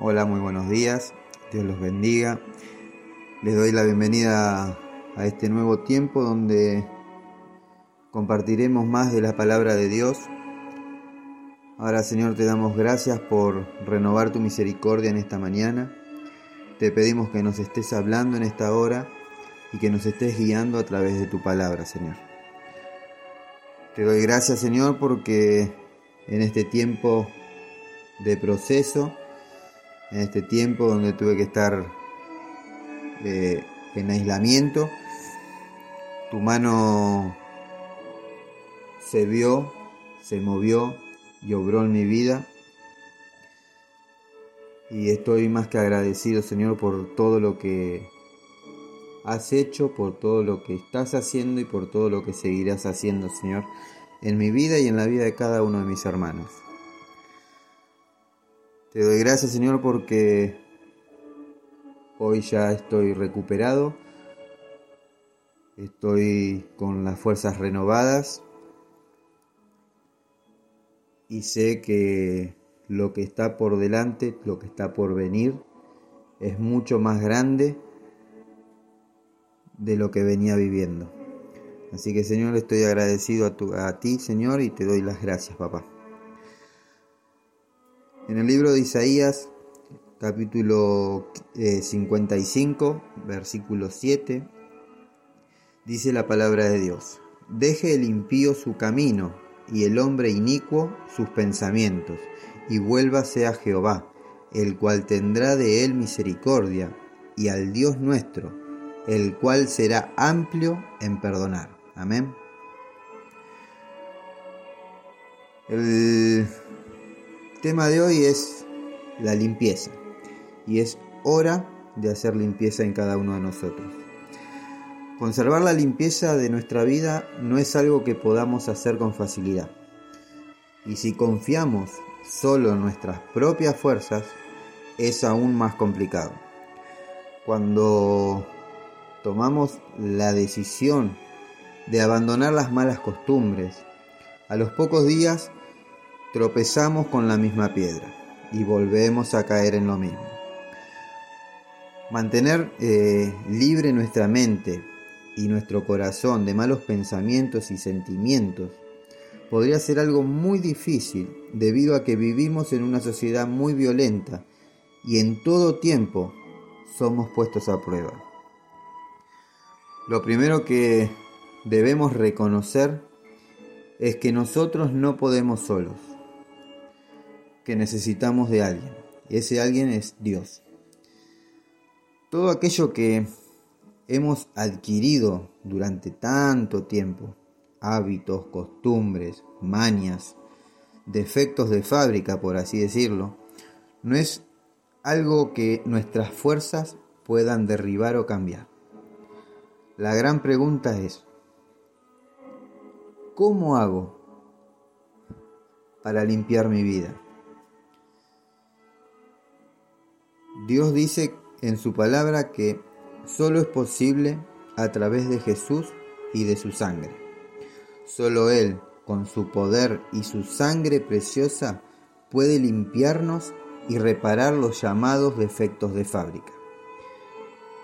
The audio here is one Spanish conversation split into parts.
Hola, muy buenos días. Dios los bendiga. Les doy la bienvenida a este nuevo tiempo donde compartiremos más de la palabra de Dios. Ahora, Señor, te damos gracias por renovar tu misericordia en esta mañana. Te pedimos que nos estés hablando en esta hora y que nos estés guiando a través de tu palabra, Señor. Te doy gracias, Señor, porque en este tiempo de proceso, en este tiempo donde tuve que estar eh, en aislamiento. Tu mano se vio, se movió y obró en mi vida. Y estoy más que agradecido, Señor, por todo lo que has hecho, por todo lo que estás haciendo y por todo lo que seguirás haciendo, Señor, en mi vida y en la vida de cada uno de mis hermanos. Te doy gracias Señor porque hoy ya estoy recuperado, estoy con las fuerzas renovadas y sé que lo que está por delante, lo que está por venir, es mucho más grande de lo que venía viviendo. Así que Señor, estoy agradecido a, a ti, Señor, y te doy las gracias, papá. En el libro de Isaías, capítulo 55, eh, versículo 7, dice la palabra de Dios, deje el impío su camino y el hombre inicuo sus pensamientos, y vuélvase a Jehová, el cual tendrá de él misericordia, y al Dios nuestro, el cual será amplio en perdonar. Amén. El tema de hoy es la limpieza y es hora de hacer limpieza en cada uno de nosotros. Conservar la limpieza de nuestra vida no es algo que podamos hacer con facilidad. Y si confiamos solo en nuestras propias fuerzas, es aún más complicado. Cuando tomamos la decisión de abandonar las malas costumbres, a los pocos días tropezamos con la misma piedra y volvemos a caer en lo mismo. Mantener eh, libre nuestra mente y nuestro corazón de malos pensamientos y sentimientos podría ser algo muy difícil debido a que vivimos en una sociedad muy violenta y en todo tiempo somos puestos a prueba. Lo primero que debemos reconocer es que nosotros no podemos solos que necesitamos de alguien. Y ese alguien es Dios. Todo aquello que hemos adquirido durante tanto tiempo, hábitos, costumbres, mañas, defectos de fábrica, por así decirlo, no es algo que nuestras fuerzas puedan derribar o cambiar. La gran pregunta es, ¿cómo hago para limpiar mi vida? Dios dice en su palabra que solo es posible a través de Jesús y de su sangre. Solo Él, con su poder y su sangre preciosa, puede limpiarnos y reparar los llamados defectos de fábrica,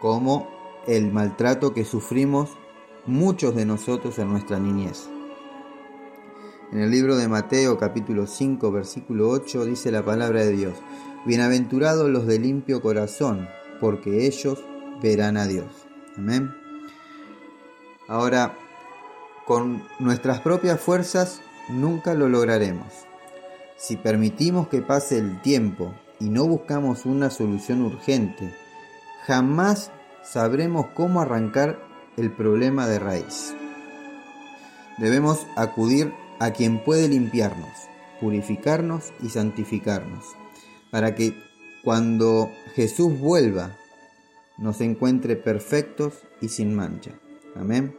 como el maltrato que sufrimos muchos de nosotros en nuestra niñez. En el libro de Mateo capítulo 5 versículo 8 dice la palabra de Dios, Bienaventurados los de limpio corazón, porque ellos verán a Dios. Amén. Ahora, con nuestras propias fuerzas nunca lo lograremos. Si permitimos que pase el tiempo y no buscamos una solución urgente, jamás sabremos cómo arrancar el problema de raíz. Debemos acudir a quien puede limpiarnos, purificarnos y santificarnos para que cuando Jesús vuelva nos encuentre perfectos y sin mancha. Amén.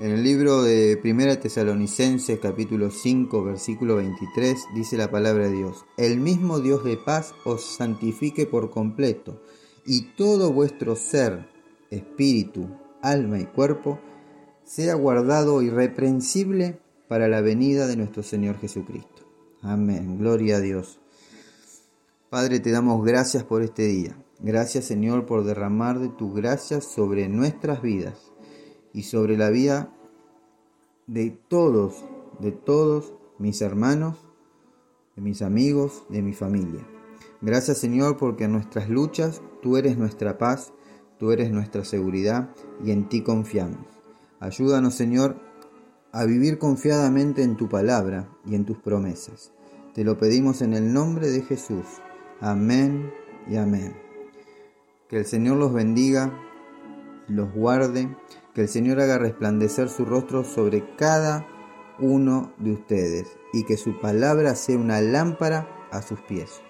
En el libro de 1 Tesalonicenses capítulo 5 versículo 23 dice la palabra de Dios, el mismo Dios de paz os santifique por completo y todo vuestro ser, espíritu, alma y cuerpo sea guardado irreprensible para la venida de nuestro Señor Jesucristo. Amén, gloria a Dios. Padre, te damos gracias por este día. Gracias Señor por derramar de tu gracia sobre nuestras vidas y sobre la vida de todos, de todos mis hermanos, de mis amigos, de mi familia. Gracias Señor porque en nuestras luchas tú eres nuestra paz, tú eres nuestra seguridad y en ti confiamos. Ayúdanos Señor a vivir confiadamente en tu palabra y en tus promesas. Te lo pedimos en el nombre de Jesús. Amén y amén. Que el Señor los bendiga, los guarde, que el Señor haga resplandecer su rostro sobre cada uno de ustedes y que su palabra sea una lámpara a sus pies.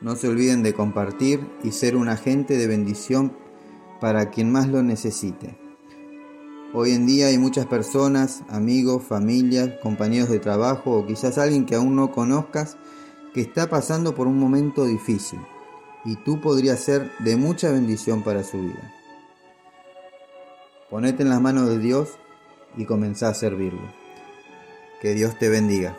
No se olviden de compartir y ser un agente de bendición para quien más lo necesite. Hoy en día hay muchas personas, amigos, familias, compañeros de trabajo o quizás alguien que aún no conozcas que está pasando por un momento difícil y tú podrías ser de mucha bendición para su vida. Ponete en las manos de Dios y comenzá a servirlo. Que Dios te bendiga.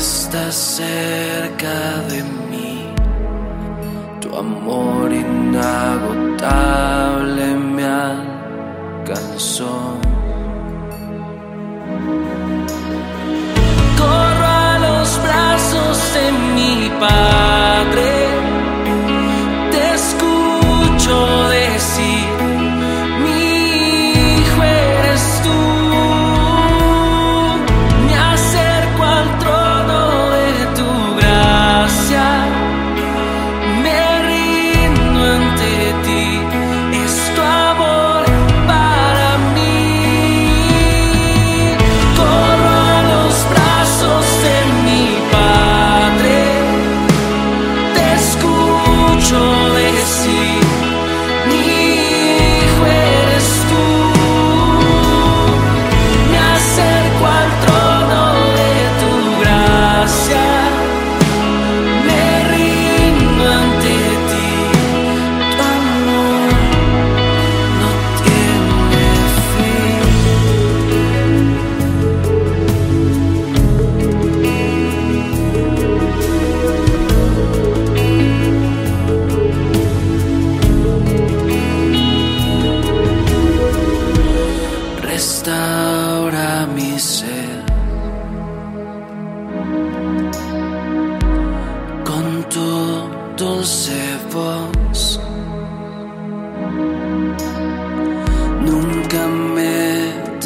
Cerca de mí. Tu amor inagotable me alcanzó. Corro a los brazos de mi Padre.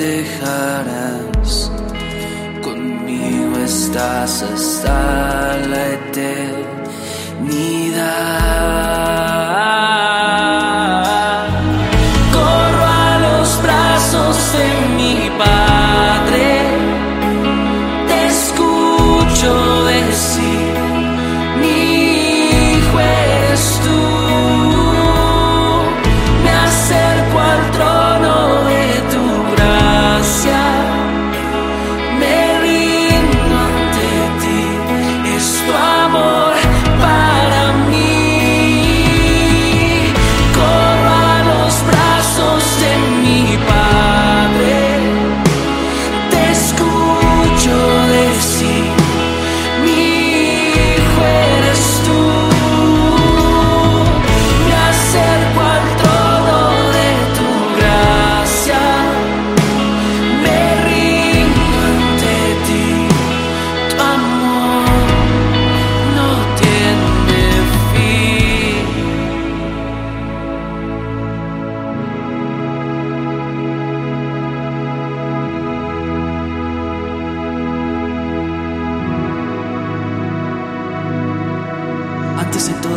Dejarás, conmigo estás hasta la eternidad.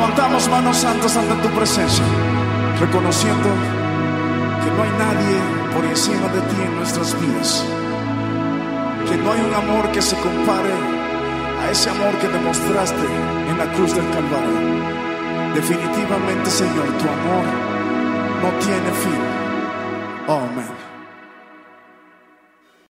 Levantamos manos santas ante tu presencia, reconociendo que no hay nadie por encima de ti en nuestras vidas. Que no hay un amor que se compare a ese amor que demostraste en la cruz del Calvario. Definitivamente, Señor, tu amor no tiene fin.